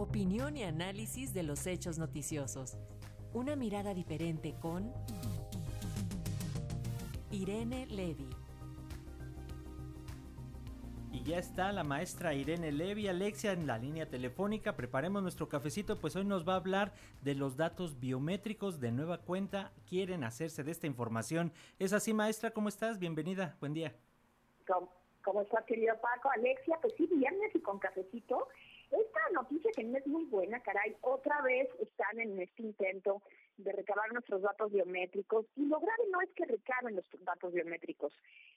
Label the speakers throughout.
Speaker 1: Opinión y análisis de los hechos noticiosos. Una mirada diferente con Irene Levy.
Speaker 2: Y ya está la maestra Irene Levy, Alexia en la línea telefónica. Preparemos nuestro cafecito, pues hoy nos va a hablar de los datos biométricos de nueva cuenta. Quieren hacerse de esta información. ¿Es así, maestra? ¿Cómo estás? Bienvenida. Buen día.
Speaker 3: ¿Cómo, cómo estás, querido Paco? Alexia, pues sí, viernes y con cafecito. Esta noticia que no es muy buena, caray, otra vez están en este intento de recabar nuestros datos biométricos y lo grave no es que recaben los datos biométricos.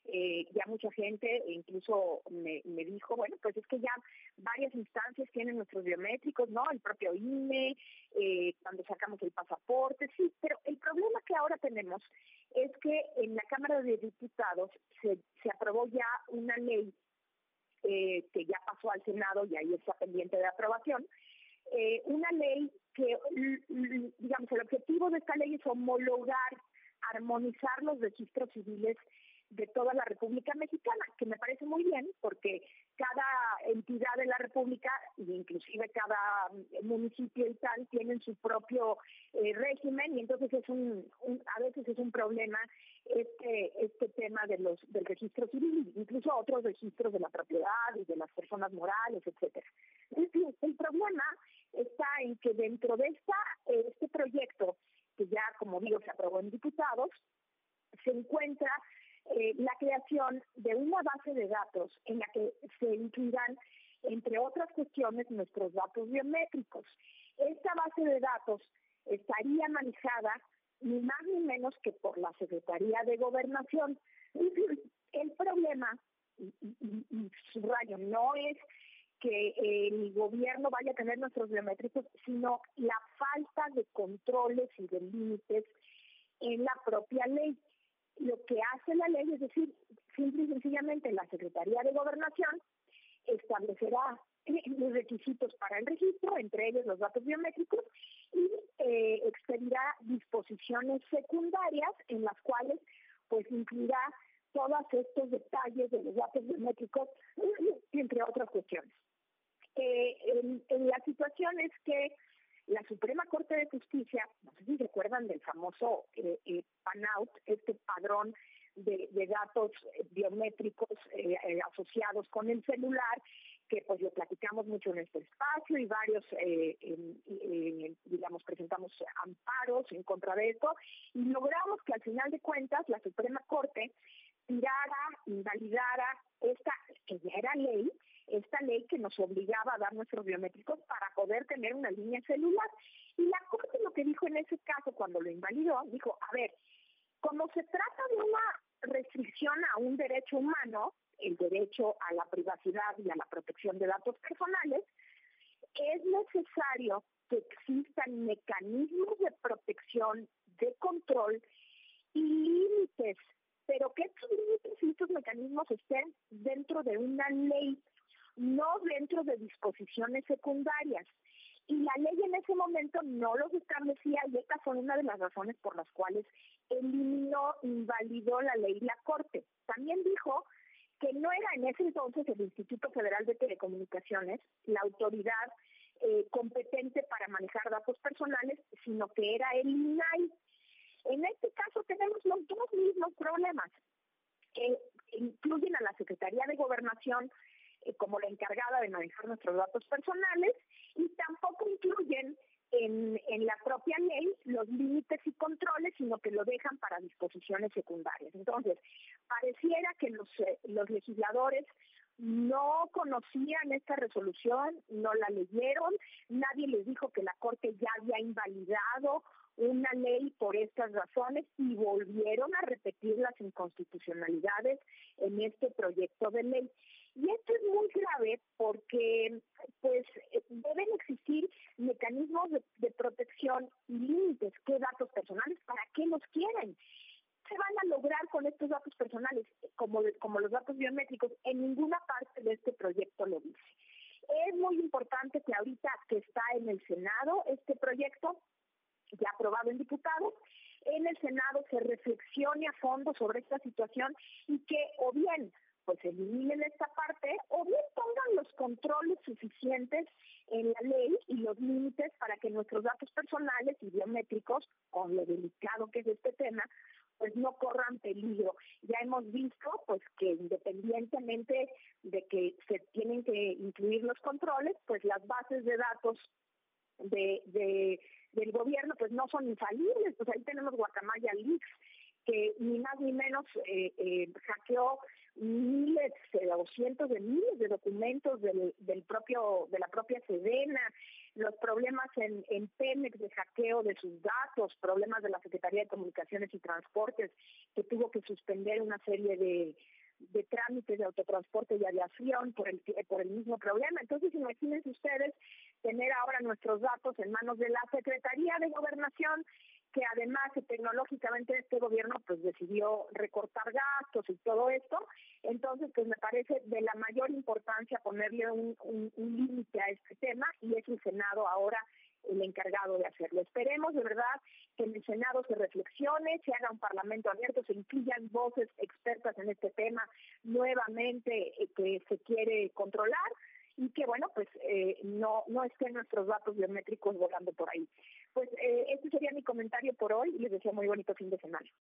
Speaker 3: Eh, ya mucha gente incluso me, me, dijo, bueno, pues es que ya varias instancias tienen nuestros biométricos, ¿no? El propio INE, eh, cuando sacamos el pasaporte, sí, pero el problema que ahora tenemos es que en la Cámara de Diputados se, se aprobó ya una ley eh, que ya pasó al Senado y ahí está pendiente de aprobación, eh, una ley que, digamos, el objetivo de esta ley es homologar, armonizar los registros civiles de toda la República Mexicana, que me parece muy bien porque cada entidad de la República, inclusive cada municipio y tal, tienen su propio eh, régimen y entonces es un, a veces es un problema este este tema de los del registro civil, incluso otros registros de la propiedad y de las personas morales, etcétera. El problema está en que dentro de esta este proyecto que ya como digo se aprobó en diputados se encuentra eh, la creación de una base de datos en la que se incluirán, entre otras cuestiones, nuestros datos biométricos. Esta base de datos estaría manejada ni más ni menos que por la Secretaría de Gobernación. El problema, y, y, subrayo, no es que el gobierno vaya a tener nuestros biométricos, sino la falta de controles y de límites en la propia ley lo que hace la ley es decir, simple y sencillamente la Secretaría de Gobernación establecerá los requisitos para el registro, entre ellos los datos biométricos, y eh, expedirá disposiciones secundarias en las cuales pues incluirá todos estos detalles de los datos biométricos, entre otras cuestiones. Eh, la situación es que la Suprema Corte de Justicia, no sé si recuerdan del famoso eh, eh, PANOUT, este padrón de, datos eh, biométricos asociados con el celular, que pues lo platicamos mucho en este espacio y varios, digamos, presentamos amparos en contra de esto y logramos que al final de cuentas la Suprema Corte tirara, invalidara esta, que ya era ley, esta ley que nos obligaba a dar nuestros biométricos para poder tener una línea celular. Y la Corte lo que dijo en ese caso, cuando lo invalidó, dijo, a ver, como se trata de una restricción a un derecho humano, derecho a la privacidad y a la protección de datos personales, es necesario que existan mecanismos de protección, de control y límites, pero que estos límites y estos mecanismos estén dentro de una ley no dentro de disposiciones secundarias. Y la ley en ese momento no los establecía y esta fue una de las razones por las cuales eliminó, invalidó la ley la Corte. También dijo que no era en ese entonces el Instituto Federal de Telecomunicaciones la autoridad eh, competente para manejar datos personales, sino que era el INAI. En este caso tenemos los dos mismos problemas que incluyen a la Secretaría de Gobernación eh, como la encargada de manejar nuestros datos personales y tampoco incluyen en, en la propia ley los límites y controles, sino que lo dejan para disposiciones secundarias. Entonces, pareciera que los, eh, los legisladores no conocían esta resolución, no la leyeron, nadie les dijo que la Corte ya había invalidado una ley por estas razones y volvieron a repetir las inconstitucionalidades en este proyecto de ley. Y esto es muy grave porque pues deben existir mecanismos de, protección y. ¿Qué datos personales? ¿Para qué los quieren? se van a lograr con estos datos personales, como, como los datos biométricos? En ninguna parte de este proyecto lo dice. Es muy importante que ahorita que está en el Senado este proyecto, ya aprobado en diputados, en el Senado se sobre esta situación y que o bien pues eliminen esta parte o bien pongan los controles suficientes en la ley y los límites para que nuestros datos personales y biométricos, con lo delicado que es este tema, pues no corran peligro. Ya hemos visto pues que independientemente de que se tienen que incluir los controles, pues las bases de datos de, de del gobierno pues no son infalibles, pues ahí tenemos Guacamaya Leaks ni más ni menos eh, eh, hackeó miles eh, o cientos de miles de documentos del, del propio de la propia Sedena, los problemas en, en Pemex de hackeo de sus datos, problemas de la Secretaría de Comunicaciones y Transportes que tuvo que suspender una serie de trámites de autotransporte y aviación por el, por el mismo problema. Entonces, imagínense ustedes tener ahora nuestros datos en manos de la Secretaría de Gobernación, que además tecnológicamente este gobierno pues decidió recortar gastos y todo esto. Entonces, pues me parece de la mayor importancia ponerle un, un, límite a este tema y es el Senado ahora el encargado de hacerlo. Esperemos de verdad que en el Senado se reflexione, se haga un parlamento abierto, se incluyan voces expertas en este tema nuevamente eh, que se quiere controlar y que bueno pues eh, no no estén nuestros datos biométricos volando por ahí pues eh, este sería mi comentario por hoy y les deseo muy bonito fin de semana